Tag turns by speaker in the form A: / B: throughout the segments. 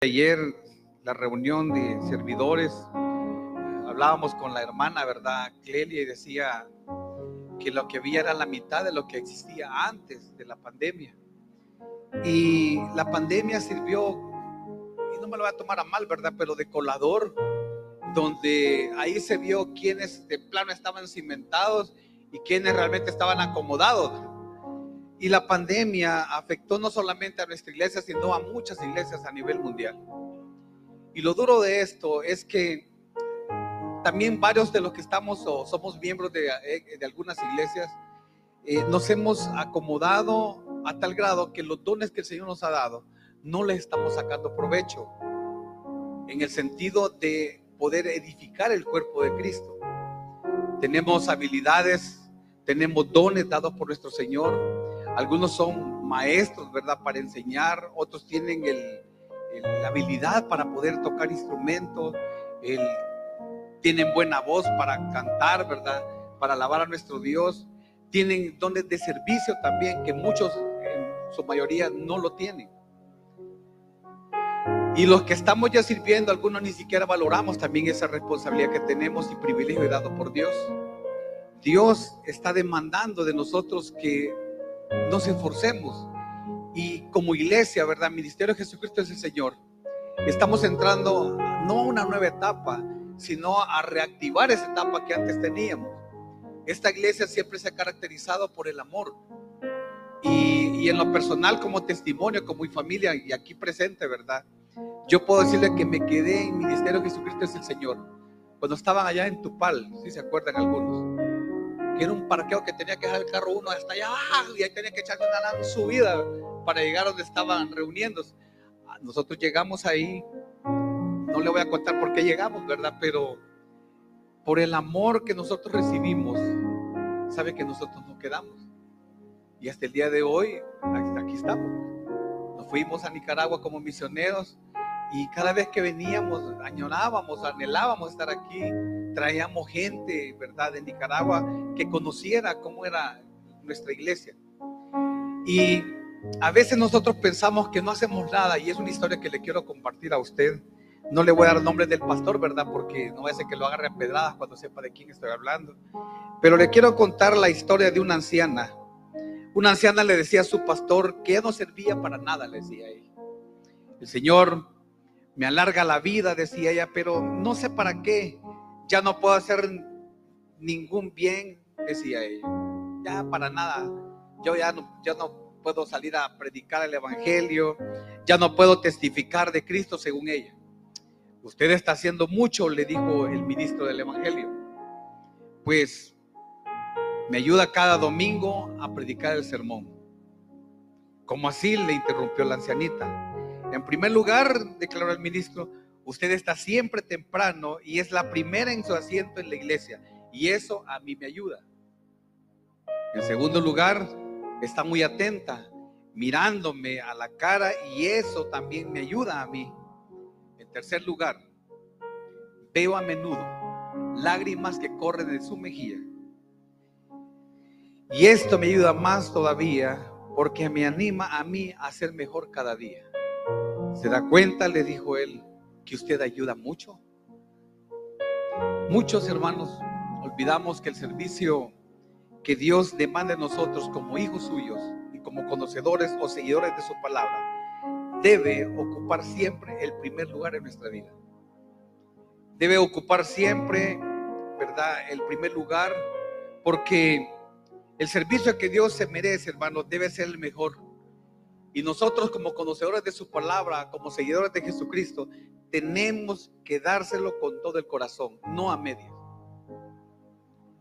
A: Ayer la reunión de servidores, hablábamos con la hermana, ¿verdad? Clelia y decía que lo que había era la mitad de lo que existía antes de la pandemia. Y la pandemia sirvió, y no me lo voy a tomar a mal, ¿verdad? Pero de colador, donde ahí se vio quienes de plano estaban cimentados y quienes realmente estaban acomodados. Y la pandemia afectó no solamente a nuestra iglesia, sino a muchas iglesias a nivel mundial. Y lo duro de esto es que también varios de los que estamos o somos miembros de, eh, de algunas iglesias, eh, nos hemos acomodado a tal grado que los dones que el Señor nos ha dado no les estamos sacando provecho en el sentido de poder edificar el cuerpo de Cristo. Tenemos habilidades, tenemos dones dados por nuestro Señor, algunos son maestros, ¿verdad? Para enseñar, otros tienen la habilidad para poder tocar instrumentos, tienen buena voz para cantar, ¿verdad? Para alabar a nuestro Dios. Tienen dones de servicio también, que muchos, en su mayoría, no lo tienen. Y los que estamos ya sirviendo, algunos ni siquiera valoramos también esa responsabilidad que tenemos y privilegio dado por Dios. Dios está demandando de nosotros que nos esforcemos. Y como iglesia, ¿verdad? Ministerio de Jesucristo es el Señor. Estamos entrando no a una nueva etapa, sino a reactivar esa etapa que antes teníamos. Esta iglesia siempre se ha caracterizado por el amor. Y, en lo personal, como testimonio, como mi familia y aquí presente, ¿verdad? Yo puedo decirle que me quedé en Ministerio de Jesucristo es el Señor. Cuando estaban allá en Tupal, si se acuerdan algunos era un parqueo que tenía que dejar el carro uno hasta allá y ahí tenía que echarse una gran subida para llegar donde estaban reuniéndose. Ah, nosotros llegamos ahí, no le voy a contar por qué llegamos, ¿verdad? Pero por el amor que nosotros recibimos, sabe que nosotros nos quedamos. Y hasta el día de hoy, aquí estamos. Nos fuimos a Nicaragua como misioneros y cada vez que veníamos, añorábamos, anhelábamos estar aquí, traíamos gente, ¿verdad?, de Nicaragua que conociera cómo era nuestra iglesia. Y a veces nosotros pensamos que no hacemos nada y es una historia que le quiero compartir a usted. No le voy a dar nombre del pastor, ¿verdad? Porque no va a ser que lo agarre a pedradas cuando sepa de quién estoy hablando. Pero le quiero contar la historia de una anciana. Una anciana le decía a su pastor que no servía para nada, le decía ella. El Señor me alarga la vida, decía ella, pero no sé para qué. Ya no puedo hacer ningún bien, decía ella. Ya para nada. Yo ya no, no puedo salir a predicar el Evangelio. Ya no puedo testificar de Cristo según ella. Usted está haciendo mucho, le dijo el ministro del Evangelio. Pues me ayuda cada domingo a predicar el sermón. Como así le interrumpió la ancianita. En primer lugar, declaró el ministro, usted está siempre temprano y es la primera en su asiento en la iglesia. Y eso a mí me ayuda. En segundo lugar, está muy atenta, mirándome a la cara y eso también me ayuda a mí. En tercer lugar, veo a menudo lágrimas que corren de su mejilla. Y esto me ayuda más todavía porque me anima a mí a ser mejor cada día. ¿Se da cuenta, le dijo él, que usted ayuda mucho? Muchos hermanos olvidamos que el servicio que Dios demanda de nosotros como hijos suyos y como conocedores o seguidores de su palabra debe ocupar siempre el primer lugar en nuestra vida. Debe ocupar siempre, ¿verdad? El primer lugar porque el servicio que Dios se merece, hermano, debe ser el mejor. Y nosotros como conocedores de su palabra, como seguidores de Jesucristo, tenemos que dárselo con todo el corazón, no a medias.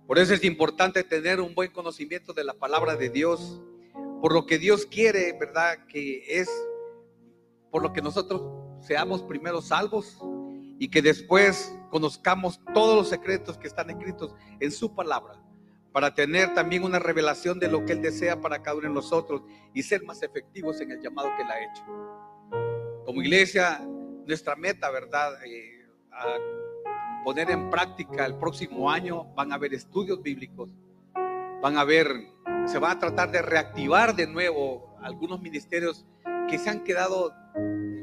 A: Por eso es importante tener un buen conocimiento de la palabra de Dios, por lo que Dios quiere, ¿verdad? Que es por lo que nosotros seamos primero salvos y que después conozcamos todos los secretos que están escritos en su palabra para tener también una revelación de lo que Él desea para cada uno de nosotros y ser más efectivos en el llamado que Él ha hecho. Como iglesia, nuestra meta, ¿verdad? Eh, a poner en práctica el próximo año van a haber estudios bíblicos, van a haber, se va a tratar de reactivar de nuevo algunos ministerios que se han quedado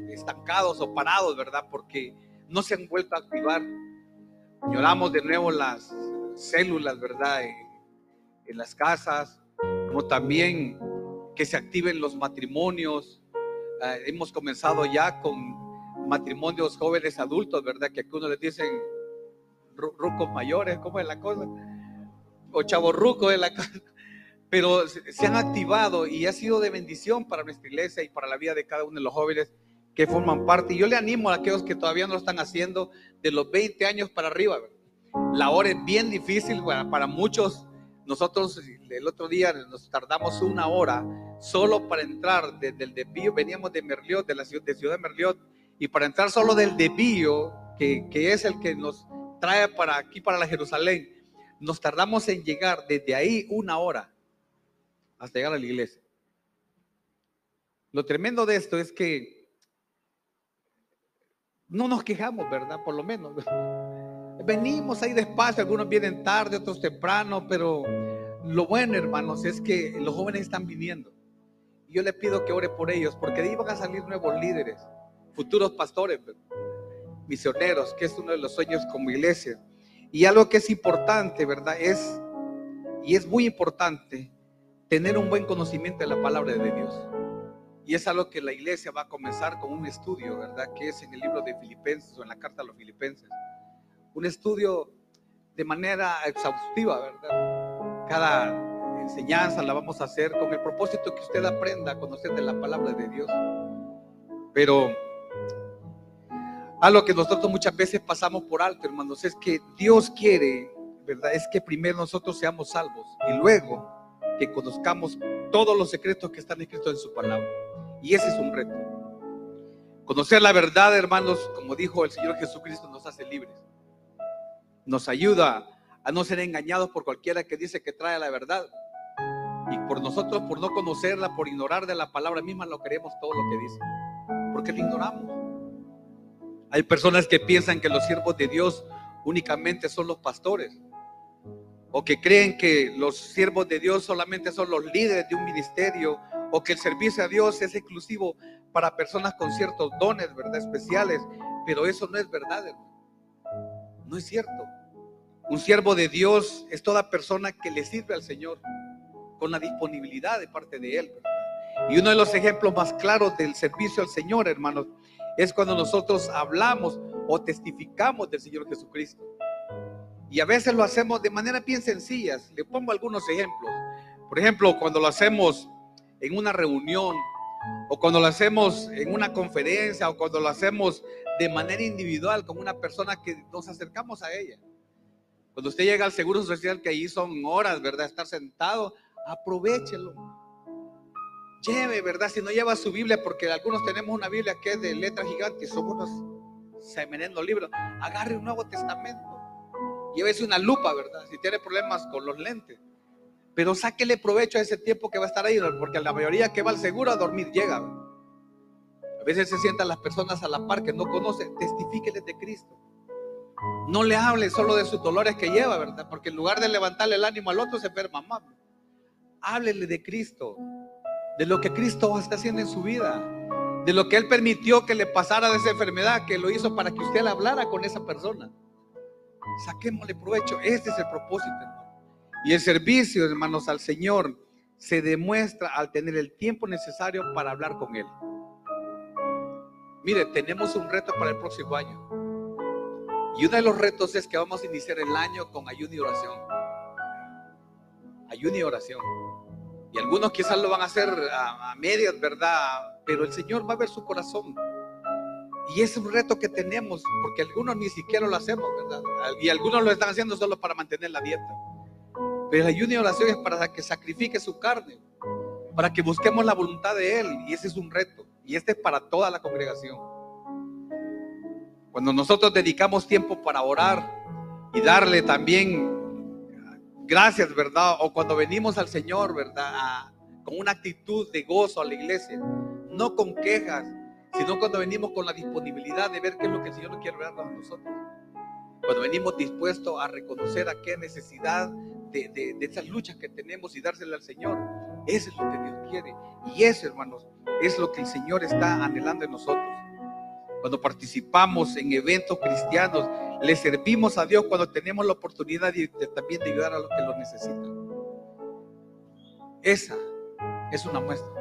A: estancados o parados, ¿verdad? Porque no se han vuelto a activar. Lloramos de nuevo las células, ¿verdad? En, las casas, como también que se activen los matrimonios. Ah, hemos comenzado ya con matrimonios jóvenes adultos, ¿verdad? Que algunos les dicen rucos mayores, ¿cómo es la cosa? O chavos rucos es la cosa. Pero se han activado y ha sido de bendición para nuestra iglesia y para la vida de cada uno de los jóvenes que forman parte. Y yo le animo a aquellos que todavía no lo están haciendo de los 20 años para arriba. La hora es bien difícil para, muchos. Nosotros el otro día nos tardamos una hora solo para entrar desde el desvío. Veníamos de Merliot, de la ciudad de, ciudad de Merliot, y para entrar solo del desvío, que, que es el que nos trae para aquí, para la Jerusalén, nos tardamos en llegar desde ahí una hora hasta llegar a la iglesia. Lo tremendo de esto es que no nos quejamos, ¿verdad? Por lo menos. Venimos ahí despacio, algunos vienen tarde, otros temprano, pero lo bueno, hermanos, es que los jóvenes están viniendo. Yo le pido que ore por ellos, porque de ahí van a salir nuevos líderes, futuros pastores, misioneros, que es uno de los sueños como iglesia. Y algo que es importante, ¿verdad? Es, y es muy importante, tener un buen conocimiento de la palabra de Dios. Y es algo que la iglesia va a comenzar con un estudio, ¿verdad? Que es en el libro de Filipenses o en la carta a los Filipenses. Un estudio de manera exhaustiva, ¿verdad? Cada enseñanza la vamos a hacer con el propósito que usted aprenda a conocer de la palabra de Dios. Pero algo que nosotros muchas veces pasamos por alto, hermanos, es que Dios quiere, ¿verdad? Es que primero nosotros seamos salvos y luego que conozcamos todos los secretos que están escritos en su palabra. Y ese es un reto. Conocer la verdad, hermanos, como dijo el Señor Jesucristo, nos hace libres. Nos ayuda a no ser engañados por cualquiera que dice que trae la verdad. Y por nosotros, por no conocerla, por ignorar de la palabra misma, lo queremos todo lo que dice. Porque lo ignoramos. Hay personas que piensan que los siervos de Dios únicamente son los pastores o que creen que los siervos de Dios solamente son los líderes de un ministerio, o que el servicio a Dios es exclusivo para personas con ciertos dones, ¿verdad? Especiales, pero eso no es verdad, No es cierto. Un siervo de Dios es toda persona que le sirve al Señor con la disponibilidad de parte de Él. Y uno de los ejemplos más claros del servicio al Señor, hermanos, es cuando nosotros hablamos o testificamos del Señor Jesucristo. Y a veces lo hacemos de manera bien sencilla. Le pongo algunos ejemplos. Por ejemplo, cuando lo hacemos en una reunión o cuando lo hacemos en una conferencia o cuando lo hacemos de manera individual con una persona que nos acercamos a ella. Cuando usted llega al Seguro Social, que ahí son horas, ¿verdad? Estar sentado, aprovechelo. Lleve, ¿verdad? Si no lleva su Biblia, porque algunos tenemos una Biblia que es de letra gigante y son unos semenendo libros, agarre un Nuevo Testamento Llévese una lupa, ¿verdad? Si tiene problemas con los lentes. Pero sáquele provecho a ese tiempo que va a estar ahí, porque la mayoría que va al seguro a dormir llega. Veces se sientan las personas a la par que no conocen. Testifíqueles de Cristo. No le hable solo de sus dolores que lleva, ¿verdad? Porque en lugar de levantarle el ánimo al otro, se enferma más. Háblele de Cristo, de lo que Cristo está haciendo en su vida, de lo que Él permitió que le pasara de esa enfermedad, que lo hizo para que usted le hablara con esa persona. Saquémosle provecho. Este es el propósito, hermano. Y el servicio, hermanos, al Señor se demuestra al tener el tiempo necesario para hablar con Él. Mire, tenemos un reto para el próximo año. Y uno de los retos es que vamos a iniciar el año con ayuno y oración. Ayuno y oración. Y algunos quizás lo van a hacer a, medias, ¿verdad? Pero el Señor va a ver su corazón. Y es un reto que tenemos, porque algunos ni siquiera lo hacemos, ¿verdad? Y algunos lo están haciendo solo para mantener la dieta. Pero la ayuno y oración es para que sacrifique su carne, para que busquemos la voluntad de Él. Y ese es un reto. Y este es para toda la congregación. Cuando nosotros dedicamos tiempo para orar y darle también gracias, ¿verdad? O cuando venimos al Señor, ¿verdad? con una actitud de gozo a la iglesia, no con quejas, sino cuando venimos con la disponibilidad de ver qué es lo que el Señor quiere darnos a nosotros. Cuando venimos dispuestos a reconocer a qué necesidad de, de, esas luchas que tenemos y dársela al Señor. Eso es lo que Dios quiere. Y eso, hermanos, es lo que el Señor está anhelando en nosotros. cuando participamos en eventos cristianos, le servimos a Dios cuando tenemos la oportunidad de, también de ayudar a los que lo necesitan. Esa es una muestra.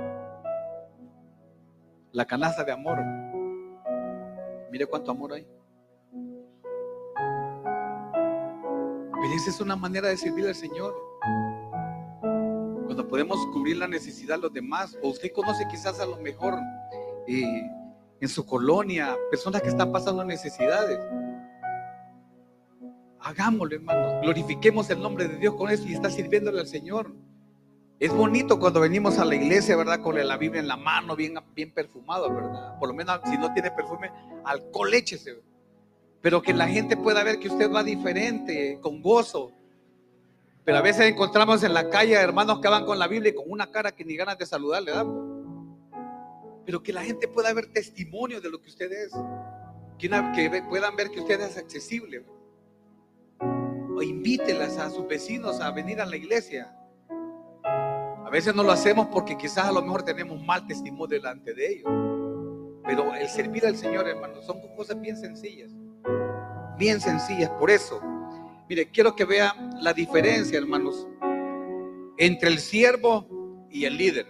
A: La canasta de amor. Mire cuánto amor hay. Pero esa es una manera de servir al Señor. Cuando podemos cubrir la necesidad de los demás, o usted conoce quizás a lo mejor eh, en su colonia personas que están pasando necesidades. Hagámoslo, hermanos. Glorifiquemos el nombre de Dios con eso y está sirviéndole al Señor. Es bonito cuando venimos a la iglesia, ¿verdad? Con la Biblia en la mano, bien, bien perfumado, ¿verdad? Por lo menos si no tiene perfume, alcohol échese. Pero que la gente pueda ver que usted va diferente, con gozo. Pero a veces encontramos en la calle hermanos que van con la Biblia y con una cara que ni ganas de saludar le damos. Pero que la gente pueda ver testimonio de lo que usted es. Que, que puedan ver que usted es accesible. O invítelas a sus vecinos a venir a la iglesia a veces no lo hacemos porque quizás a lo mejor tenemos mal testimonio delante de ellos. Pero el servir al Señor, hermano, son cosas bien sencillas. Bien sencillas. Por eso, mire, quiero que vea la diferencia, hermanos, entre el siervo y el líder.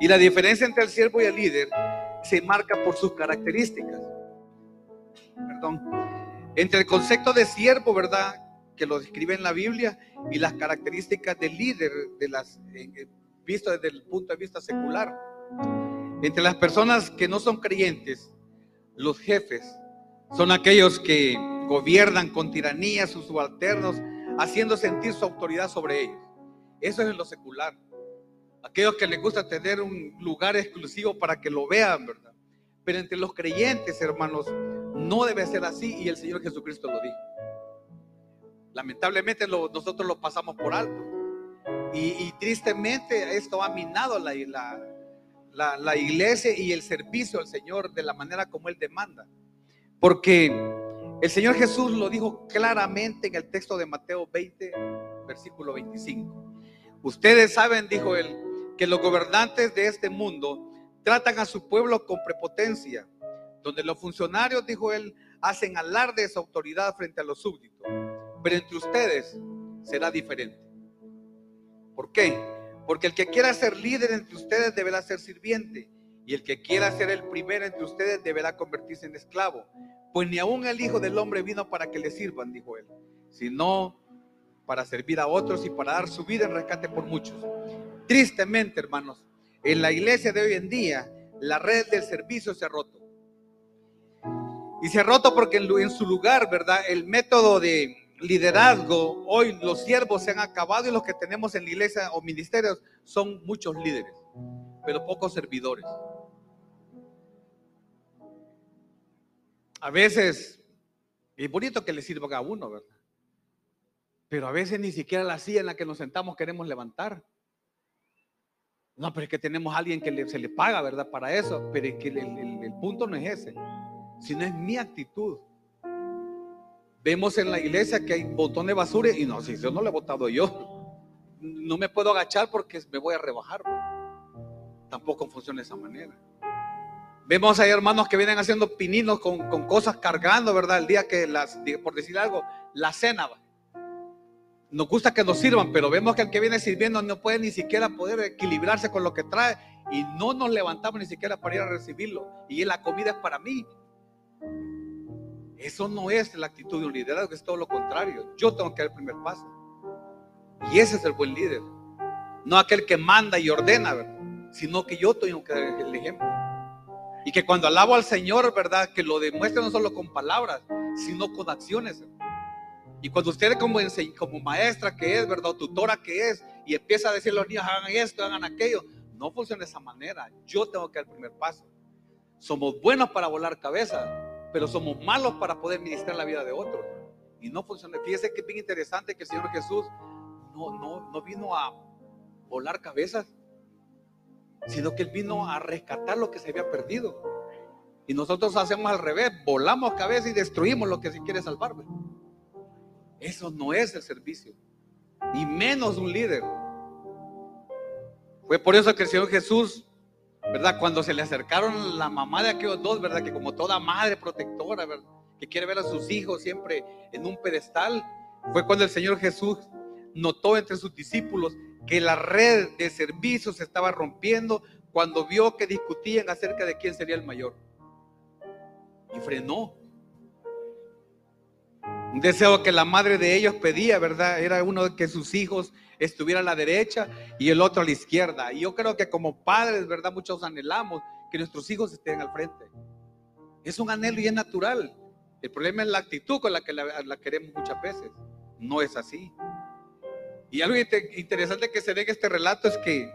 A: Y la diferencia entre el siervo y el líder se marca por sus características. Perdón. Entre el concepto de siervo, ¿verdad? que lo describe en la Biblia y las características del líder de las visto desde el punto de vista secular. Entre las personas que no son creyentes, los jefes son aquellos que gobiernan con tiranía sus subalternos, haciendo sentir su autoridad sobre ellos. Eso es en lo secular. Aquellos que les gusta tener un lugar exclusivo para que lo vean, ¿verdad? Pero entre los creyentes, hermanos, no debe ser así y el Señor Jesucristo lo dijo. Lamentablemente nosotros lo pasamos por alto. Y, tristemente esto ha minado la, la, la, iglesia y el servicio al Señor de la manera como Él demanda. Porque el Señor Jesús lo dijo claramente en el texto de Mateo 20, versículo 25. Ustedes saben, dijo Él, que los gobernantes de este mundo tratan a su pueblo con prepotencia, donde los funcionarios, dijo Él, hacen alarde de su autoridad frente a los súbditos pero entre ustedes será diferente. ¿Por qué? Porque el que quiera ser líder entre ustedes deberá ser sirviente. Y el que quiera ser el primero entre ustedes deberá convertirse en esclavo. Pues ni aún el Hijo del Hombre vino para que le sirvan, dijo él, sino para servir a otros y para dar su vida en rescate por muchos. Tristemente, hermanos, en la iglesia de hoy en día, la red del servicio se ha roto. Y se ha roto porque en su lugar, ¿verdad? El método de, liderazgo, hoy los siervos se han acabado y los que tenemos en la iglesia o ministerios son muchos líderes, pero pocos servidores. A veces, es bonito que le sirva a uno, ¿verdad? Pero a veces ni siquiera la silla en la que nos sentamos queremos levantar. No, pero es que tenemos a alguien que se le paga, ¿verdad? Para eso. Pero es que el punto no es ese, sino es mi actitud. Vemos en la iglesia que hay botón de basura y no, si yo no lo he botado yo, no me puedo agachar porque me voy a rebajar. Tampoco funciona de esa manera. Vemos ahí hermanos que vienen haciendo pininos con, cosas cargando, ¿verdad? El día que las, por decir algo, la cena. Nos gusta que nos sirvan, pero vemos que el que viene sirviendo no puede ni siquiera poder equilibrarse con lo que trae y no nos levantamos ni siquiera para ir a recibirlo. Y la comida es para mí. Eso no es la actitud de un liderazgo, es todo lo contrario. Yo tengo que dar el primer paso. Y ese es el buen líder. No aquel que manda y ordena, sino que yo tengo que dar el ejemplo. Y que cuando alabo al Señor, ¿verdad? Que lo demuestre no solo con palabras, sino con acciones. Y cuando usted como, como maestra que es, ¿verdad? O tutora que es, y empieza a decir a los niños, hagan esto, hagan aquello, no funciona de esa manera. Yo tengo que dar el primer paso. Somos buenos para volar cabeza, pero somos malos para poder ministrar la vida de otros. Y no funciona. Fíjese que es bien interesante que el Señor Jesús no, no, no vino a volar cabezas, sino que Él vino a rescatar lo que se había perdido. Y nosotros hacemos al revés, volamos cabeza y destruimos lo que se quiere salvar. Eso no es el servicio, y menos un líder. Fue por eso que el Señor Jesús ¿verdad? Cuando se le acercaron la mamá de aquellos dos, ¿verdad? Que como toda madre protectora, ¿verdad? Que quiere ver a sus hijos siempre en un pedestal, fue cuando el Señor Jesús notó entre sus discípulos que la red de servicios se estaba rompiendo cuando vio que discutían acerca de quién sería el mayor. Y frenó. Un deseo que la madre de ellos pedía, ¿verdad? Era uno que sus hijos estuvieran a la derecha y el otro a la izquierda. Y yo creo que como padres, ¿verdad? Muchos anhelamos que nuestros hijos estén al frente. Es un anhelo y es natural. El problema es la actitud con la que la, queremos muchas veces. No es así. Y algo interesante que se ve en este relato es que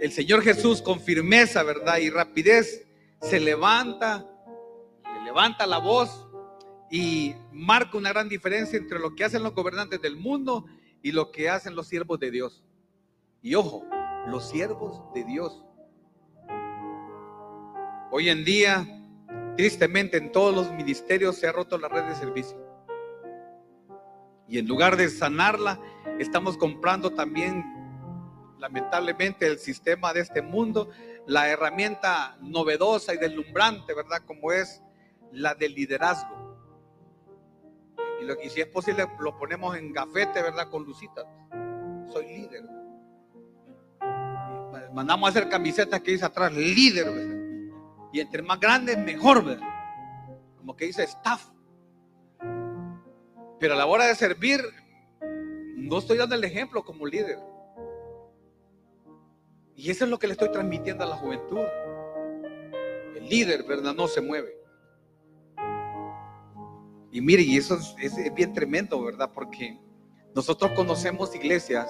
A: el Señor Jesús con firmeza, ¿verdad? Y rapidez se levanta, le levanta la voz y marca una gran diferencia entre lo que hacen los gobernantes del mundo y lo que hacen los siervos de Dios. Y ojo, los siervos de Dios. Hoy en día, tristemente en todos los ministerios se ha roto la red de servicio. Y en lugar de sanarla, estamos comprando también, lamentablemente, el sistema de este mundo, la herramienta novedosa y deslumbrante, ¿verdad? Como es la del liderazgo. Y, lo, si es posible, lo ponemos en gafete, ¿verdad? Con lucitas. Soy líder. Mandamos a hacer camisetas que dice atrás, líder, ¿verdad? Y entre más grande, mejor, ¿verdad? Como que dice staff. Pero a la hora de servir, no estoy dando el ejemplo como líder. Y eso es lo que le estoy transmitiendo a la juventud. El líder, ¿verdad? No se mueve. Y mire, y eso es, bien tremendo, ¿verdad? Porque nosotros conocemos iglesias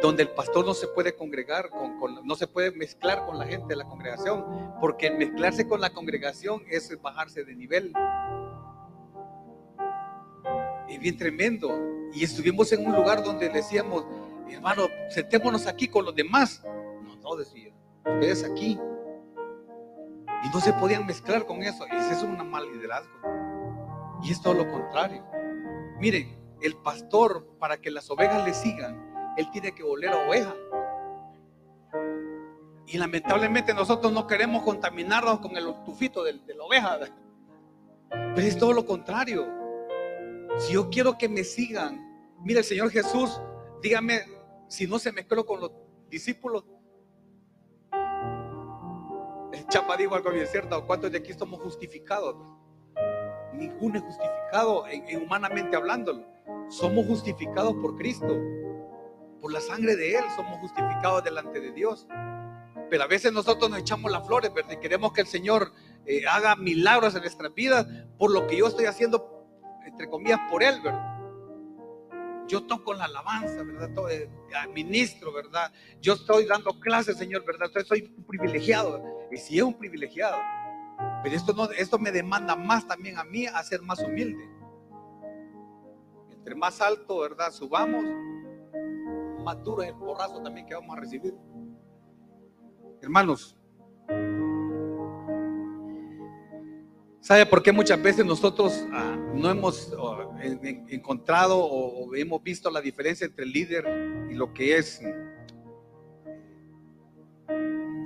A: donde el pastor no se puede congregar, con, no se puede mezclar con la gente de la congregación, porque mezclarse con la congregación es bajarse de nivel. Es bien tremendo. Y estuvimos en un lugar donde decíamos, hermano, sentémonos aquí con los demás. No, no decía, ustedes aquí. Y no se podían mezclar con eso. Y eso es un mal liderazgo. Y es todo lo contrario. Miren, el pastor, para que las ovejas le sigan, él tiene que oler a oveja. Y lamentablemente nosotros no queremos contaminarnos con el tufito de, la oveja. Pero es todo lo contrario. Si yo quiero que me sigan, mire el Señor Jesús, dígame si no se mezcló con los discípulos. El chapa dijo algo bien cierto, ¿cuántos de aquí somos justificados? ninguno es justificado en, humanamente hablando. Somos justificados por Cristo. Por la sangre de Él somos justificados delante de Dios. Pero a veces nosotros nos echamos las flores, ¿verdad? Y queremos que el Señor eh, haga milagros en nuestras vidas por lo que yo estoy haciendo, entre comillas, por Él, ¿verdad? Yo toco la alabanza, ¿verdad? Todo, eh, ministro, ¿verdad? Yo estoy dando clases, Señor, ¿verdad? Entonces soy un privilegiado. Y si es un privilegiado, pero esto, no, esto me demanda más también a mí a ser más humilde. Entre más alto, ¿verdad? Subamos, más duro es el porrazo también que vamos a recibir. Hermanos, ¿sabe por qué muchas veces nosotros ah, no hemos encontrado o, hemos visto la diferencia entre el líder y lo que es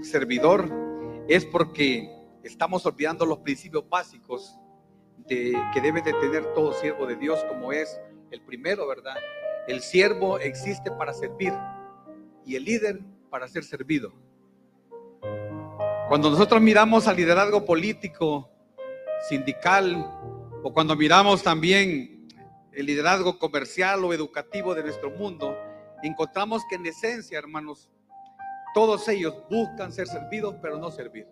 A: servidor? Es porque estamos olvidando los principios básicos de, que debe de tener todo siervo de Dios, como es el primero, ¿verdad? El siervo existe para servir y el líder para ser servido. Cuando nosotros miramos al liderazgo político, sindical, o cuando miramos también el liderazgo comercial o educativo de nuestro mundo, encontramos que en esencia, hermanos, todos ellos buscan ser servidos, pero no servir.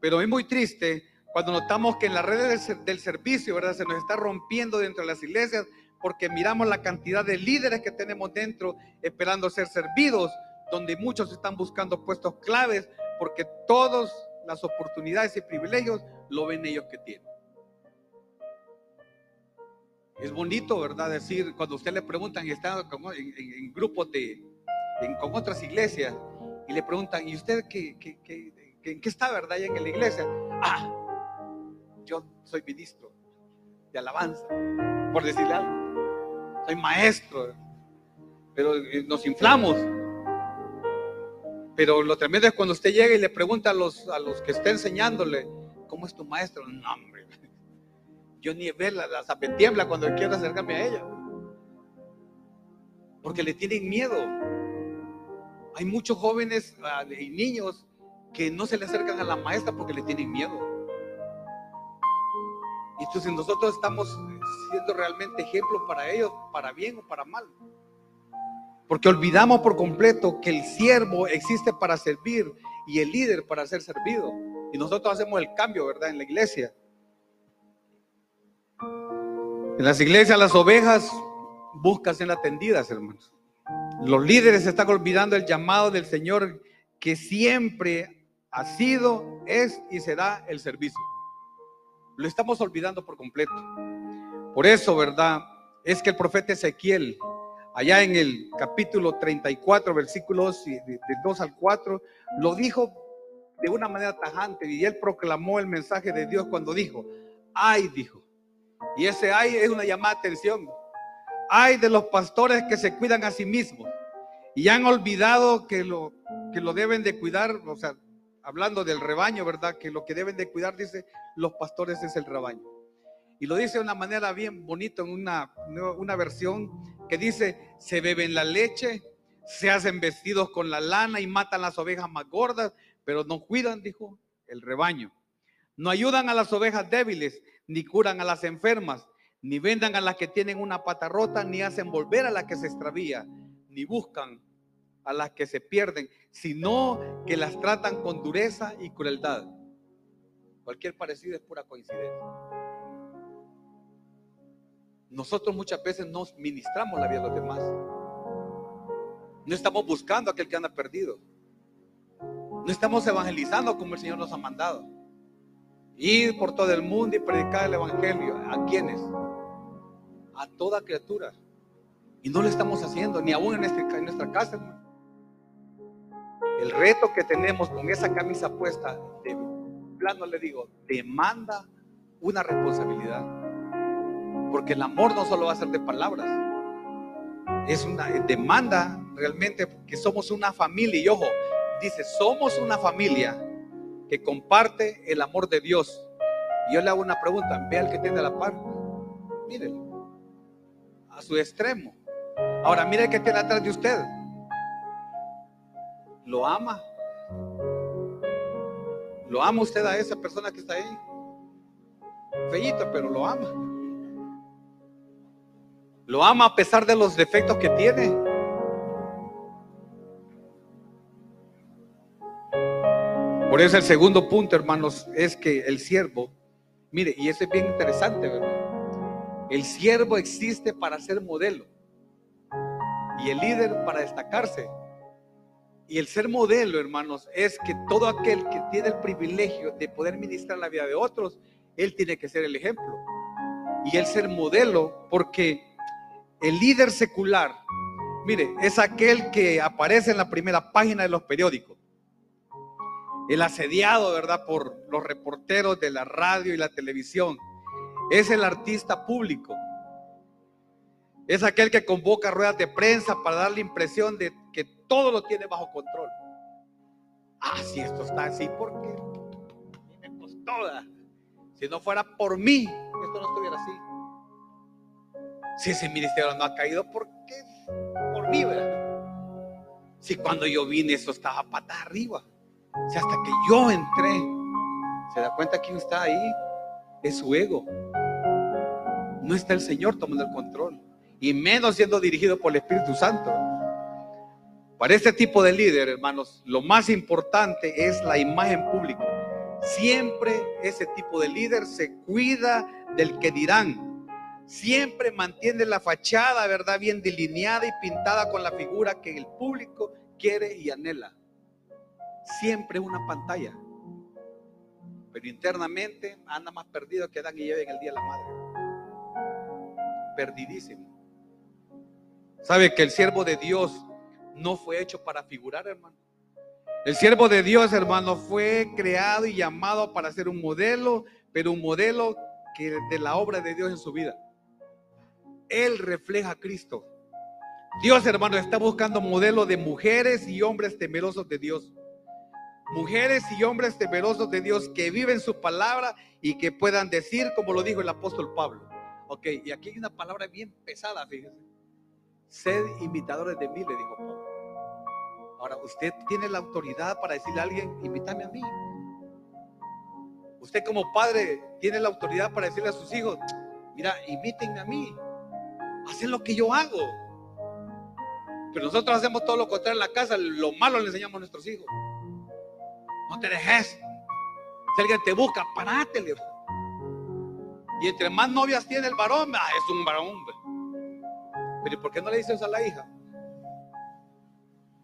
A: Pero es muy triste cuando notamos que en las redes del servicio, ¿verdad? Se nos está rompiendo dentro de las iglesias porque miramos la cantidad de líderes que tenemos dentro esperando ser servidos, donde muchos están buscando puestos claves porque todas las oportunidades y privilegios lo ven ellos que tienen. Es bonito, ¿verdad? Decir, cuando usted le preguntan y está en, grupos de, con otras iglesias, y le preguntan, ¿y usted qué, qué, qué, ¿En qué está, verdad? en la iglesia. Ah, yo soy ministro de alabanza, por decirle algo. Soy maestro, pero eh, nos inflamos. Pero lo tremendo es cuando usted llega y le pregunta a los, a los que está enseñándole, ¿cómo es tu maestro? No, hombre. Yo ni verla, la, la tiembla cuando quiero acercarme a ella. Porque le tienen miedo. Hay muchos jóvenes ah, y niños que no se le acercan a la maestra porque le tienen miedo. Y entonces nosotros estamos siendo realmente ejemplo para ellos, para bien o para mal. Porque olvidamos por completo que el siervo existe para servir y el líder para ser servido. Y nosotros hacemos el cambio, ¿verdad? En la iglesia. En las iglesias las ovejas buscan ser atendidas, hermanos. Los líderes están olvidando el llamado del Señor que siempre ha sido, es y será el servicio. Lo estamos olvidando por completo. Por eso, ¿verdad? Es que el profeta Ezequiel, allá en el capítulo 34, versículos de 2 al 4, lo dijo de una manera tajante y él proclamó el mensaje de Dios cuando dijo, ay, dijo. Y ese ay es una llamada de atención. Ay de los pastores que se cuidan a sí mismos y han olvidado que lo, que lo deben de cuidar, o sea, hablando del rebaño, ¿verdad? Que lo que deben de cuidar, dice, los pastores es el rebaño. Y lo dice de una manera bien bonita, en una, una versión que dice, se beben la leche, se hacen vestidos con la lana y matan las ovejas más gordas, pero no cuidan, dijo, el rebaño. No ayudan a las ovejas débiles, ni curan a las enfermas, ni vendan a las que tienen una pata rota, ni hacen volver a la que se extravía, ni buscan a las que se pierden, sino que las tratan con dureza y crueldad. Cualquier parecido es pura coincidencia. Nosotros muchas veces nos ministramos la vida de los demás. No estamos buscando a aquel que anda perdido. No estamos evangelizando como el Señor nos ha mandado. Ir por todo el mundo y predicar el Evangelio. ¿A quiénes? A toda criatura. Y no lo estamos haciendo, ni aún en, este, en nuestra casa. El reto que tenemos con esa camisa puesta, de plano le digo, demanda una responsabilidad. Porque el amor no solo va a ser de palabras, es una demanda realmente que somos una familia. Y ojo, dice, somos una familia que comparte el amor de Dios. Y yo le hago una pregunta, ve al que tiene la par, mírenlo, a su extremo. Ahora mire el que tiene atrás de usted lo ama. ¿Lo ama usted a esa persona que está ahí? Feíto, pero lo ama. Lo ama a pesar de los defectos que tiene. Por eso el segundo punto, hermanos, es que el siervo, mire, y eso es bien interesante, ¿verdad? El siervo existe para ser modelo y el líder para destacarse. Y el ser modelo, hermanos, es que todo aquel que tiene el privilegio de poder ministrar la vida de otros, él tiene que ser el ejemplo. Y el ser modelo, porque el líder secular, mire, es aquel que aparece en la primera página de los periódicos. El asediado, ¿verdad? Por los reporteros de la radio y la televisión. Es el artista público. Es aquel que convoca ruedas de prensa para dar la impresión de que todo lo tiene bajo control. Ah, si esto está así, ¿por qué? Me costó. Si no fuera por mí, esto no estuviera así. Si ese ministerio no ha caído, ¿por qué? Por mí, ¿verdad? Si cuando yo vine, eso estaba patas arriba. Si hasta que yo entré, ¿se da cuenta quién está ahí? Es su ego. No está el Señor tomando el control y menos siendo dirigido por el Espíritu Santo. Para este tipo de líder, hermanos, lo más importante es la imagen pública. Siempre ese tipo de líder se cuida del que dirán. Siempre mantiene la fachada, ¿verdad? Bien delineada y pintada con la figura que el público quiere y anhela. Siempre una pantalla. Pero internamente anda más perdido que Dan y Eva en el Día de la Madre. Perdidísimo. ¿Sabe que el siervo de Dios no fue hecho para figurar, hermano? El siervo de Dios, hermano, fue creado y llamado para ser un modelo, pero un modelo que de la obra de Dios en su vida. Él refleja a Cristo. Dios, hermano, está buscando modelo de mujeres y hombres temerosos de Dios. Mujeres y hombres temerosos de Dios que viven su palabra y que puedan decir, como lo dijo el apóstol Pablo. Ok, y aquí hay una palabra bien pesada, fíjense. Sed imitadores de mí, le dijo Pablo. Ahora, usted tiene la autoridad para decirle a alguien, invítame a mí. Usted como padre tiene la autoridad para decirle a sus hijos, mira, invítenme a mí. Hacen lo que yo hago. Pero nosotros hacemos todo lo contrario en la casa. Lo malo le enseñamos a nuestros hijos. No te dejes. Si alguien te busca, parátele. Y entre más novias tiene el varón, ah, es un varón. Pero ¿por qué no le dices a la hija?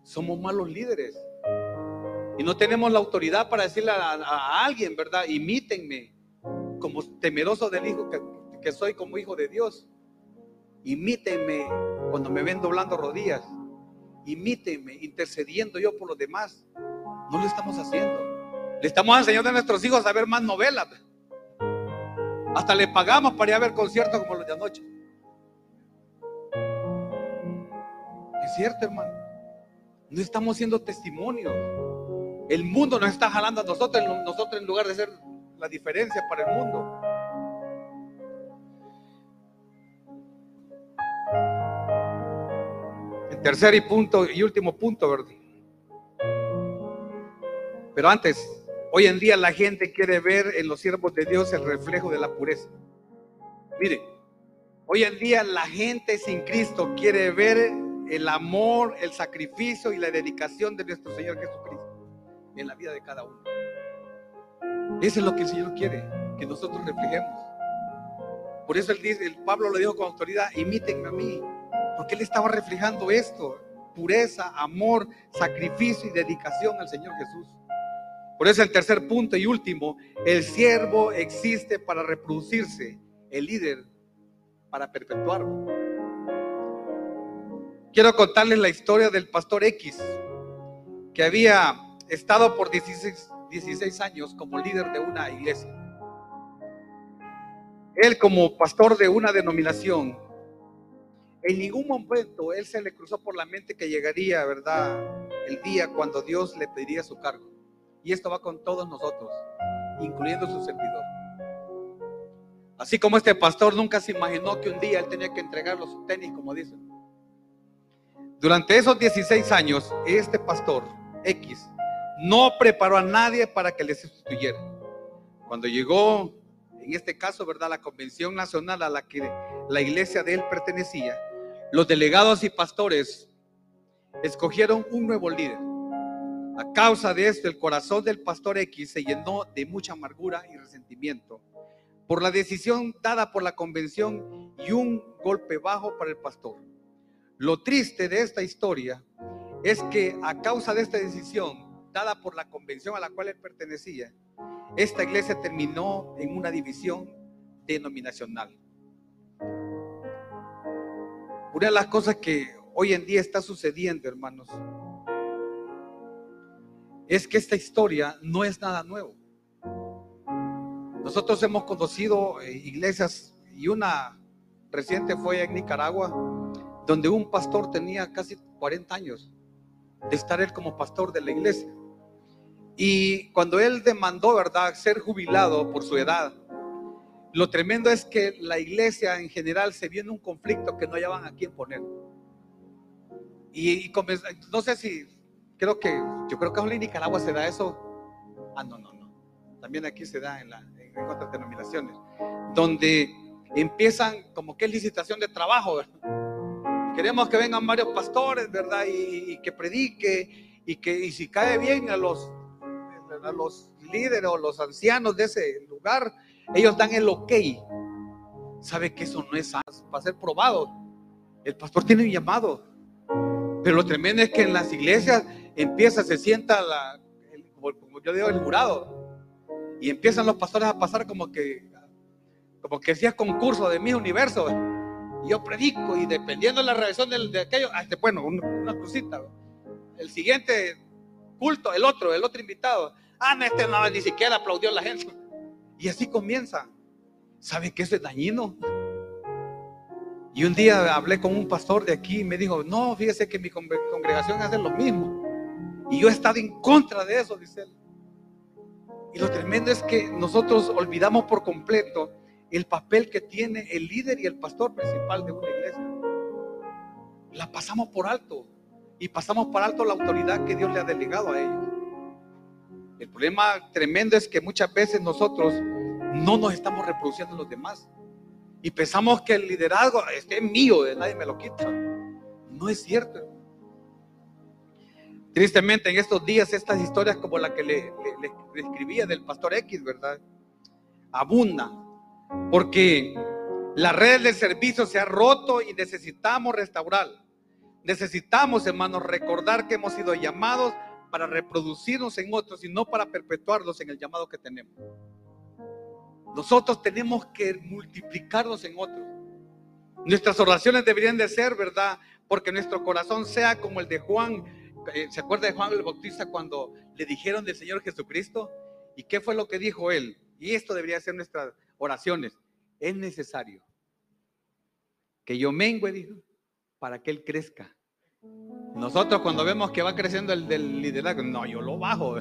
A: Somos malos líderes. Y no tenemos la autoridad para decirle a, alguien, ¿verdad? Imítenme como temeroso del hijo que soy como hijo de Dios. Imítenme cuando me ven doblando rodillas. Imítenme intercediendo yo por los demás. No lo estamos haciendo. Le estamos enseñando a nuestros hijos a ver más novelas. Hasta le pagamos para ir a ver conciertos como los de anoche. Es cierto, hermano. No estamos siendo testimonio. El mundo nos está jalando a nosotros, nosotros en lugar de ser la diferencia para el mundo. Tercer y punto y último punto, ¿verdad? Pero antes, hoy en día la gente quiere ver en los siervos de Dios el reflejo de la pureza. Mire, hoy en día la gente sin Cristo quiere ver el amor, el sacrificio y la dedicación de nuestro Señor Jesucristo en la vida de cada uno. Eso es lo que el Señor quiere, que nosotros reflejemos. Por eso él dice, el Pablo lo dijo con autoridad, imítenme a mí, porque él estaba reflejando esto, pureza, amor, sacrificio y dedicación al Señor Jesús. Por eso el tercer punto y último, el siervo existe para reproducirse, el líder para perpetuarlo. Quiero contarles la historia del pastor X, que había estado por 16, 16 años como líder de una iglesia. Él como pastor de una denominación, en ningún momento él se le cruzó por la mente que llegaría, ¿verdad? El día cuando Dios le pediría su cargo. Y esto va con todos nosotros, incluyendo su servidor. Así como este pastor nunca se imaginó que un día él tenía que entregar los tenis, como dicen. Durante esos 16 años, este pastor X no preparó a nadie para que le sustituyera. Cuando llegó, en este caso, ¿verdad? La convención nacional a la que la iglesia de él pertenecía, los delegados y pastores escogieron un nuevo líder. A causa de esto, el corazón del pastor X se llenó de mucha amargura y resentimiento por la decisión dada por la convención y un golpe bajo para el pastor. Lo triste de esta historia es que a causa de esta decisión dada por la convención a la cual él pertenecía, esta iglesia terminó en una división denominacional. Una de las cosas que hoy en día está sucediendo, hermanos, es que esta historia no es nada nuevo. Nosotros hemos conocido eh, iglesias y una reciente fue en Nicaragua, donde un pastor tenía casi 40 años de estar él como pastor de la iglesia. Y cuando él demandó, ¿verdad?, ser jubilado por su edad, lo tremendo es que la iglesia en general se vio en un conflicto que no hallaban a quién poner. Y, no sé si, creo que, yo creo que en Nicaragua se da eso. Ah, no, no, no. También aquí se da en, la, en otras denominaciones, donde empiezan como que es licitación de trabajo. Queremos que vengan varios pastores, ¿verdad? Y, que predique y que y si cae bien a los, a los líderes o los ancianos de ese lugar, ellos dan el ok. ¿Sabe que eso no es para ser probado? El pastor tiene un llamado. Pero lo tremendo es que en las iglesias empieza, se sienta la, como yo digo, el jurado. Y empiezan los pastores a pasar como que, como que si es concurso de mi universo yo predico y dependiendo de la reacción de, aquello, ah, este, bueno, una, cosita. El siguiente culto, el otro, el otro invitado. Ah, no, este ni siquiera aplaudió la gente. Y así comienza. ¿Sabe que eso es dañino? Y un día hablé con un pastor de aquí y me dijo, no, fíjese que mi congregación hace lo mismo. Y yo he estado en contra de eso, dice él. Y lo tremendo es que nosotros olvidamos por completo el papel que tiene el líder y el pastor principal de una iglesia. La pasamos por alto y pasamos por alto la autoridad que Dios le ha delegado a ellos. El problema tremendo es que muchas veces nosotros no nos estamos reproduciendo los demás y pensamos que el liderazgo es mío, de nadie me lo quita. No es cierto. Tristemente en estos días estas historias como la que le, le, escribía del pastor X, ¿verdad? Abundan. Porque la red del servicio se ha roto y necesitamos restaurar. Necesitamos, hermanos, recordar que hemos sido llamados para reproducirnos en otros y no para perpetuarlos en el llamado que tenemos. Nosotros tenemos que multiplicarnos en otros. Nuestras oraciones deberían de ser, ¿verdad? Porque nuestro corazón sea como el de Juan eh, ¿Se acuerda de Juan el Bautista cuando le dijeron del Señor Jesucristo? ¿Y qué fue lo que dijo él? Y esto debería ser nuestras oraciones. Es necesario que yo mengue, dijo, para que Él crezca. Nosotros cuando vemos que va creciendo el liderazgo, no, yo lo bajo.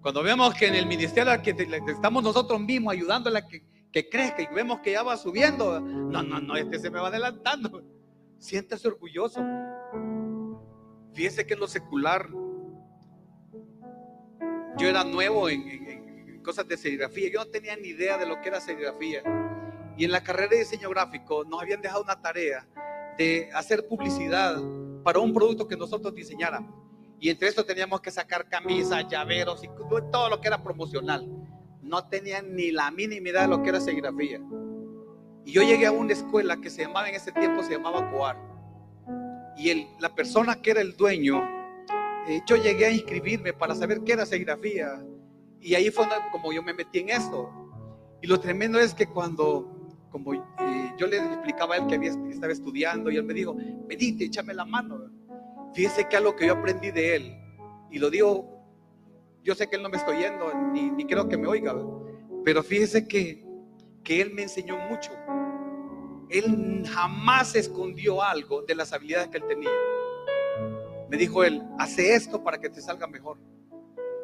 A: Cuando vemos que en el ministerio que estamos nosotros mismos ayudándole a que, crezca y vemos que ya va subiendo, no, no, no, este se me va adelantando. Siéntese orgulloso. Fíjese que en lo secular, yo era nuevo en, cosas de serigrafía, yo no tenía ni idea de lo que era serigrafía. Y en la carrera de diseño gráfico nos habían dejado una tarea de hacer publicidad para un producto que nosotros diseñáramos. Y entre esto teníamos que sacar camisas, llaveros y todo lo que era promocional. No tenían ni la mínima idea de lo que era serigrafía. Y yo llegué a una escuela que se llamaba en ese tiempo, se llamaba COAR y la persona que era el dueño, eh, yo llegué a inscribirme para saber qué era serigrafía. Y ahí fue como yo me metí en esto. Y lo tremendo es que cuando, como eh, yo le explicaba a él que había, estaba estudiando, y él me dijo, medite, échame la mano. Fíjese que algo que yo aprendí de él, y lo digo, yo sé que él no me está oyendo, ni, ni creo que me oiga, pero fíjese que, que él me enseñó mucho. Él jamás escondió algo de las habilidades que él tenía. Me dijo él, hace esto para que te salga mejor.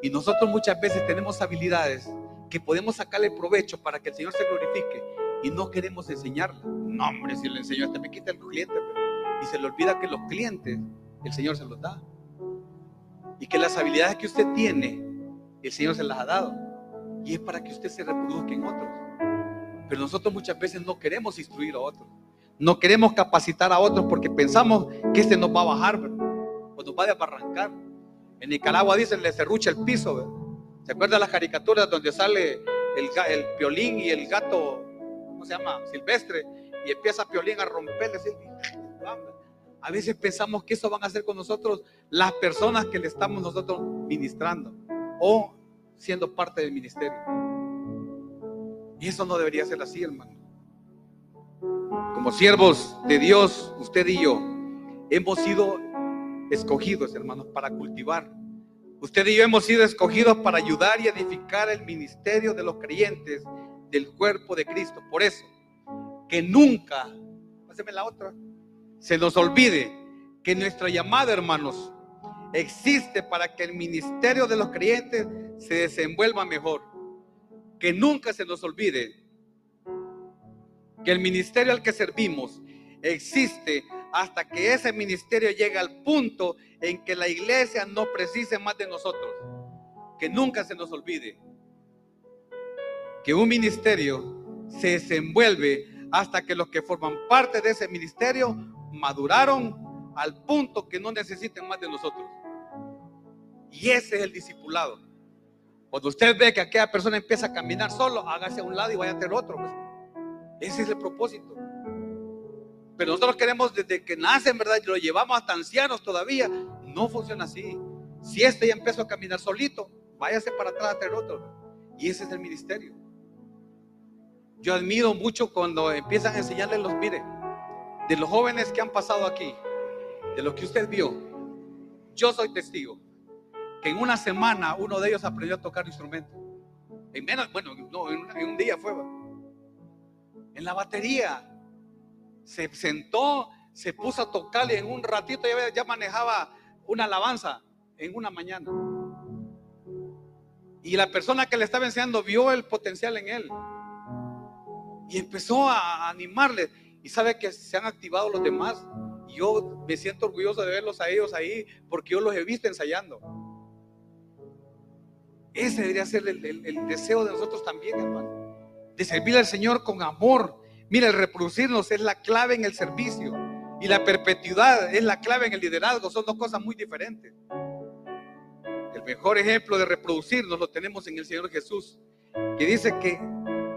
A: Y nosotros muchas veces tenemos habilidades que podemos sacarle provecho para que el Señor se glorifique y no queremos enseñarla. No, hombre, si le enseño este me quita el cliente. Y se le olvida que los clientes, el Señor se los da. Y que las habilidades que usted tiene, el Señor se las ha dado. Y es para que usted se reproduzca en otros. Pero nosotros muchas veces no queremos instruir a otros. No queremos capacitar a otros porque pensamos que este nos va a bajar o nos va a arrancar. En Nicaragua dicen le cerrucha el piso. ¿Se acuerdan las caricaturas donde sale el, el piolín y el gato, ¿cómo se llama? Silvestre. Y empieza Piolín a romperle. A veces pensamos que eso van a hacer con nosotros las personas que le estamos nosotros ministrando o siendo parte del ministerio. Y eso no debería ser así, hermano. Como siervos de Dios, usted y yo, hemos sido escogidos, hermanos, para cultivar. Usted y yo hemos sido escogidos para ayudar y edificar el ministerio de los creyentes del cuerpo de Cristo. Por eso, que nunca, páseme la otra, se nos olvide que nuestra llamada, hermanos, existe para que el ministerio de los creyentes se desenvuelva mejor que nunca se nos olvide que el ministerio al que servimos existe hasta que ese ministerio llegue al punto en que la iglesia no precise más de nosotros. Que nunca se nos olvide que un ministerio se desenvuelve hasta que los que forman parte de ese ministerio maduraron al punto que no necesiten más de nosotros. Y ese es el discipulado. Cuando usted ve que aquella persona empieza a caminar solo, hágase a un lado y vaya a tener otro. Ese es el propósito. Pero nosotros queremos desde que nacen, ¿verdad? Y lo llevamos hasta ancianos todavía. No funciona así. Si este ya empezó a caminar solito, váyase para atrás a tener otro. Y ese es el ministerio. Yo admiro mucho cuando empiezan a enseñarles los, mire, de los jóvenes que han pasado aquí, de lo que usted vio. Yo soy testigo en una semana uno de ellos aprendió a tocar instrumento. En menos, bueno, no, en, un día fue. En la batería. se sentó, se puso a tocar y en un ratito ya, ya manejaba una alabanza en una mañana. Y la persona que le estaba enseñando vio el potencial en él. Y empezó a animarle. Y sabe que se han activado los demás. Y yo me siento orgulloso de verlos a ellos ahí porque yo los he visto ensayando. Ese debería ser el, el deseo de nosotros también, hermano. De servir al Señor con amor. Mira, el reproducirnos es la clave en el servicio. Y la perpetuidad es la clave en el liderazgo. Son dos cosas muy diferentes. El mejor ejemplo de reproducirnos lo tenemos en el Señor Jesús, que dice que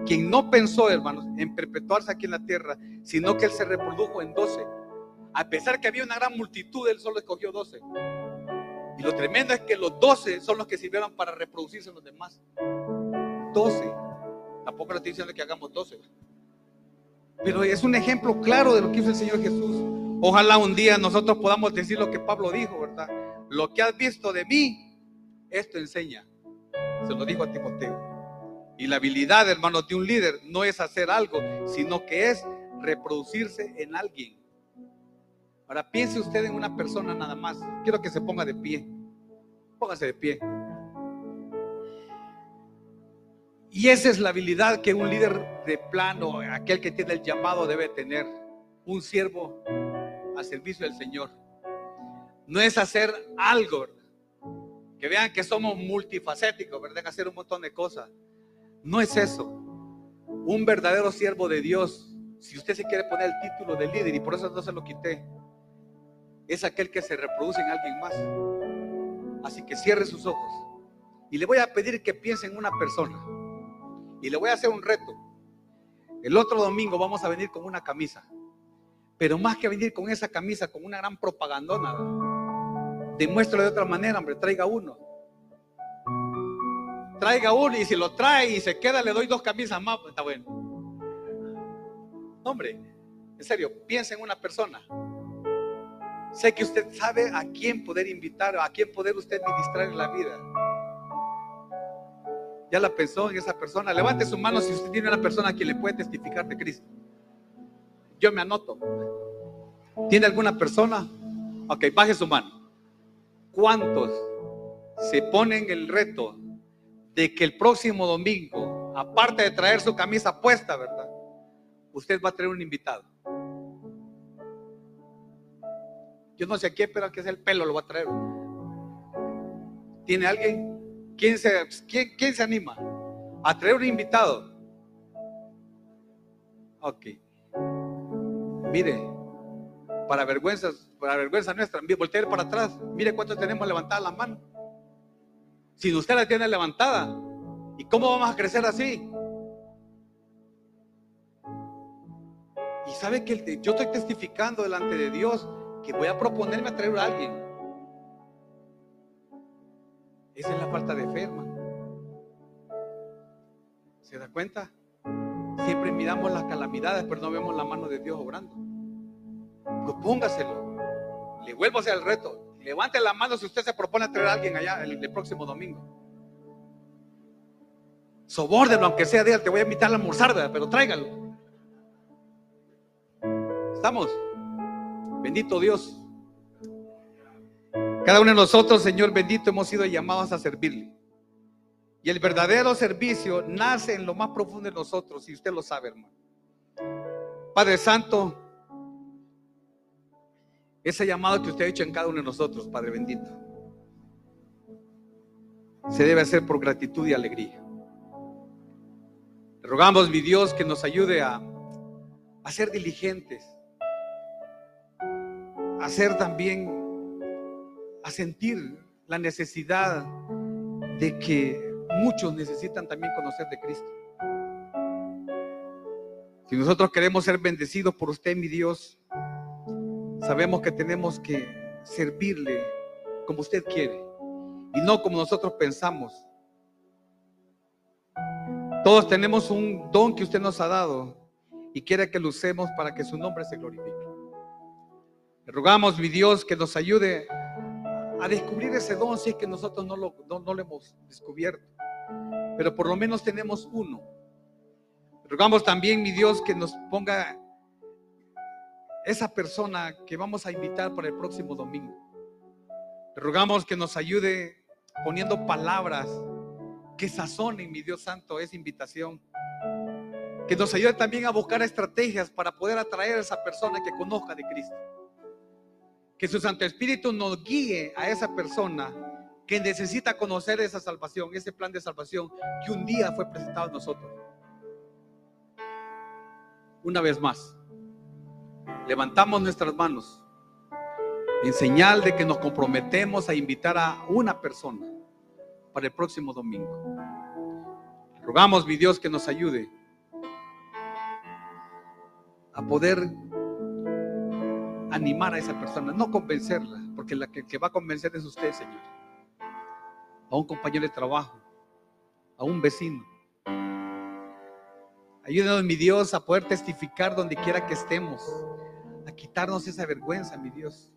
A: quien no pensó, hermanos, en perpetuarse aquí en la tierra, sino que Él se reprodujo en doce. A pesar que había una gran multitud, Él solo escogió doce. Y lo tremendo es que los doce son los que sirvieron para reproducirse en los demás. Doce. Tampoco le estoy diciendo que hagamos doce. Pero es un ejemplo claro de lo que hizo el Señor Jesús. Ojalá un día nosotros podamos decir lo que Pablo dijo, ¿verdad? Lo que has visto de mí, esto enseña. Se lo dijo a Timoteo. Y la habilidad, hermanos, de un líder no es hacer algo, sino que es reproducirse en alguien. Ahora piense usted en una persona nada más. Quiero que se ponga de pie. Póngase de pie. Y esa es la habilidad que un líder de plano, aquel que tiene el llamado, debe tener. Un siervo a servicio del Señor. No es hacer algo, que vean que somos multifacéticos, ¿verdad? Hacer un montón de cosas. No es eso. Un verdadero siervo de Dios, si usted se quiere poner el título de líder, y por eso no se lo quité, es aquel que se reproduce en alguien más. Así que cierre sus ojos. Y le voy a pedir que piense en una persona. Y le voy a hacer un reto. El otro domingo vamos a venir con una camisa. Pero más que venir con esa camisa, con una gran propagandona, demuéstralo de otra manera, hombre, traiga uno. Traiga uno y si lo trae y se queda, le doy dos camisas más, pues está bueno. Hombre, en serio, piensa en una persona. Sé que usted sabe a quién poder invitar, a quién poder usted ministrar en la vida. ¿Ya la pensó en esa persona? Levante su mano si usted tiene una persona a quien le puede testificar de Cristo. Yo me anoto. ¿Tiene alguna persona? Ok, baje su mano. ¿Cuántos se ponen el reto de que el próximo domingo, aparte de traer su camisa puesta, ¿verdad? Usted va a traer un invitado. Yo no sé a quién, pero que es el pelo lo va a traer. ¿Tiene alguien? ¿Quién se, quién, quién se anima a traer un invitado? Ok. Mire, para vergüenza, para vergüenza nuestra, voltear para atrás, mire cuántos tenemos levantadas las manos. Si usted la tiene levantada, ¿y cómo vamos a crecer así? Y sabe que yo estoy testificando delante de Dios que voy a proponerme a traer a alguien. Esa es la falta de fe, hermano. ¿Se da cuenta? Siempre miramos las calamidades, pero no vemos la mano de Dios obrando. Propóngaselo. Le vuelvo a hacer el reto. Levante la mano si usted se propone traer a alguien allá el, próximo domingo. Sobórdelo, aunque sea él. Te voy a invitar a almorzar, pero tráigalo. ¿Estamos? Bendito Dios. Cada uno de nosotros, Señor bendito, hemos sido llamados a servirle. Y el verdadero servicio nace en lo más profundo de nosotros, y usted lo sabe, hermano. Padre Santo, ese llamado que usted ha hecho en cada uno de nosotros, Padre bendito, se debe hacer por gratitud y alegría. rogamos, mi Dios, que nos ayude a, a ser diligentes, a ser también, a sentir la necesidad de que muchos necesitan también conocer de Cristo. Si nosotros queremos ser bendecidos por usted, mi Dios, sabemos que tenemos que servirle como usted quiere y no como nosotros pensamos. Todos tenemos un don que usted nos ha dado y quiere que lo usemos para que su nombre se glorifique. Rogamos, mi Dios, que nos ayude a descubrir ese don si es que nosotros no lo, no, lo hemos descubierto. Pero por lo menos tenemos uno. Rogamos también, mi Dios, que nos ponga esa persona que vamos a invitar para el próximo domingo. Rogamos que nos ayude poniendo palabras que sazonen, mi Dios Santo, esa invitación. Que nos ayude también a buscar estrategias para poder atraer a esa persona que conozca de Cristo. Que su Santo Espíritu nos guíe a esa persona que necesita conocer esa salvación, ese plan de salvación que un día fue presentado a nosotros. Una vez más, levantamos nuestras manos en señal de que nos comprometemos a invitar a una persona para el próximo domingo. Rogamos, mi Dios, que nos ayude a poder animar a esa persona, no convencerla, porque la que, que va a convencer es usted, Señor. A un compañero de trabajo, a un vecino. Ayúdanos, mi Dios, a poder testificar donde quiera que estemos, quitarnos esa vergüenza, mi Dios.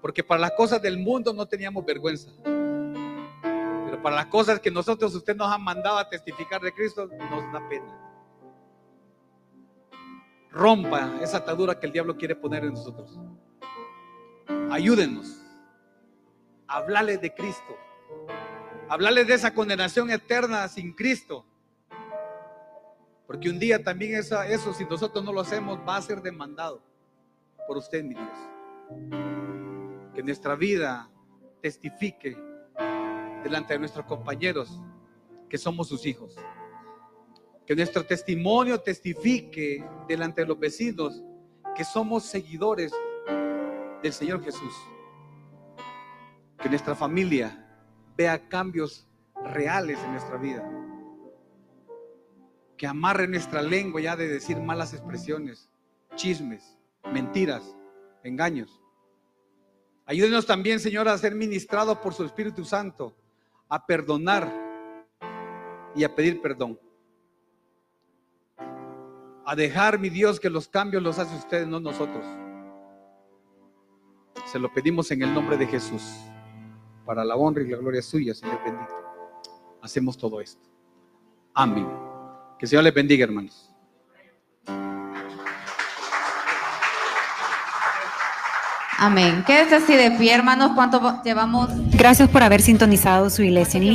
A: Porque para las cosas del mundo no teníamos vergüenza. Pero para las cosas que nosotros, usted nos ha mandado a testificar de Cristo, nos da pena. Rompa esa atadura que el diablo quiere poner en nosotros. Ayúdenos hablarles de Cristo. Hablarles de esa condenación eterna sin Cristo. Porque un día también eso, si nosotros no lo hacemos, va a ser demandado por usted, mi Dios. Que nuestra vida testifique delante de nuestros compañeros que somos sus hijos. Que nuestro testimonio testifique delante de los vecinos que somos seguidores del Señor Jesús. Que nuestra familia vea cambios reales en nuestra vida. Que amarre nuestra lengua ya de decir malas expresiones, chismes, mentiras, engaños. Ayúdenos también, Señor, a ser ministrados por su Espíritu Santo, a perdonar y a pedir perdón. A dejar, mi Dios, que los cambios los hace usted, no nosotros. Se lo pedimos en el nombre de Jesús, para la honra y la gloria suya, Señor bendito. Hacemos todo esto. Amén. Que el Señor les bendiga, hermanos.
B: Amén. Quédese así de pie, hermanos. ¿Cuánto llevamos?
C: Gracias por haber sintonizado su iglesia en